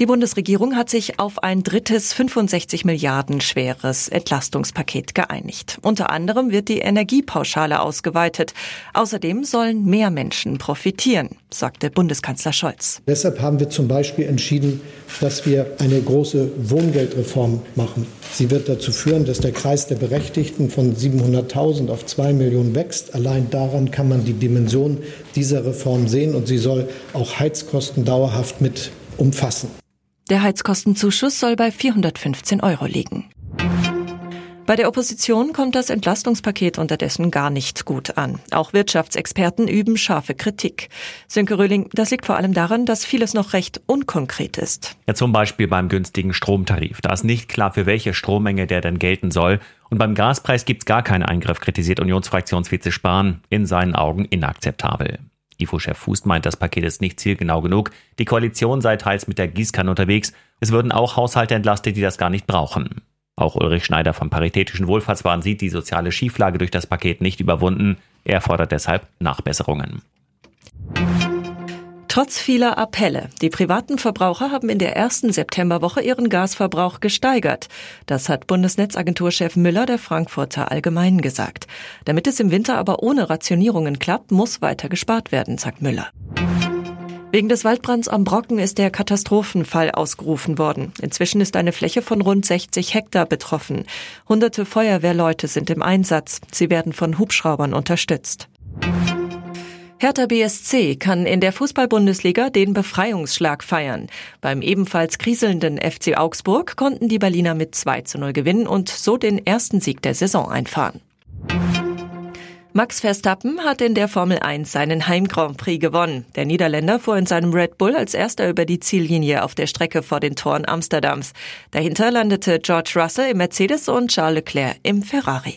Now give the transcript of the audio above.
Die Bundesregierung hat sich auf ein drittes 65 Milliarden schweres Entlastungspaket geeinigt. Unter anderem wird die Energiepauschale ausgeweitet. Außerdem sollen mehr Menschen profitieren, sagte Bundeskanzler Scholz. Deshalb haben wir zum Beispiel entschieden, dass wir eine große Wohngeldreform machen. Sie wird dazu führen, dass der Kreis der Berechtigten von 700.000 auf 2 Millionen wächst. Allein daran kann man die Dimension dieser Reform sehen und sie soll auch Heizkosten dauerhaft mit umfassen. Der Heizkostenzuschuss soll bei 415 Euro liegen. Bei der Opposition kommt das Entlastungspaket unterdessen gar nicht gut an. Auch Wirtschaftsexperten üben scharfe Kritik. Sönke Röhling, das liegt vor allem daran, dass vieles noch recht unkonkret ist. Ja, zum Beispiel beim günstigen Stromtarif. Da ist nicht klar, für welche Strommenge der denn gelten soll. Und beim Gaspreis gibt's gar keinen Eingriff, kritisiert Unionsfraktionsvize Spahn. In seinen Augen inakzeptabel. IFO-Chef Fuß meint, das Paket ist nicht zielgenau genug. Die Koalition sei teils mit der Gießkanne unterwegs. Es würden auch Haushalte entlastet, die das gar nicht brauchen. Auch Ulrich Schneider vom Paritätischen Wohlfahrtswahn sieht die soziale Schieflage durch das Paket nicht überwunden. Er fordert deshalb Nachbesserungen. Trotz vieler Appelle. Die privaten Verbraucher haben in der ersten Septemberwoche ihren Gasverbrauch gesteigert. Das hat Bundesnetzagenturchef Müller der Frankfurter Allgemeinen gesagt. Damit es im Winter aber ohne Rationierungen klappt, muss weiter gespart werden, sagt Müller. Wegen des Waldbrands am Brocken ist der Katastrophenfall ausgerufen worden. Inzwischen ist eine Fläche von rund 60 Hektar betroffen. Hunderte Feuerwehrleute sind im Einsatz. Sie werden von Hubschraubern unterstützt. Hertha BSC kann in der Fußball-Bundesliga den Befreiungsschlag feiern. Beim ebenfalls kriselnden FC Augsburg konnten die Berliner mit 2 zu 0 gewinnen und so den ersten Sieg der Saison einfahren. Max Verstappen hat in der Formel 1 seinen Heim Grand Prix gewonnen. Der Niederländer fuhr in seinem Red Bull als erster über die Ziellinie auf der Strecke vor den Toren Amsterdams. Dahinter landete George Russell im Mercedes und Charles Leclerc im Ferrari.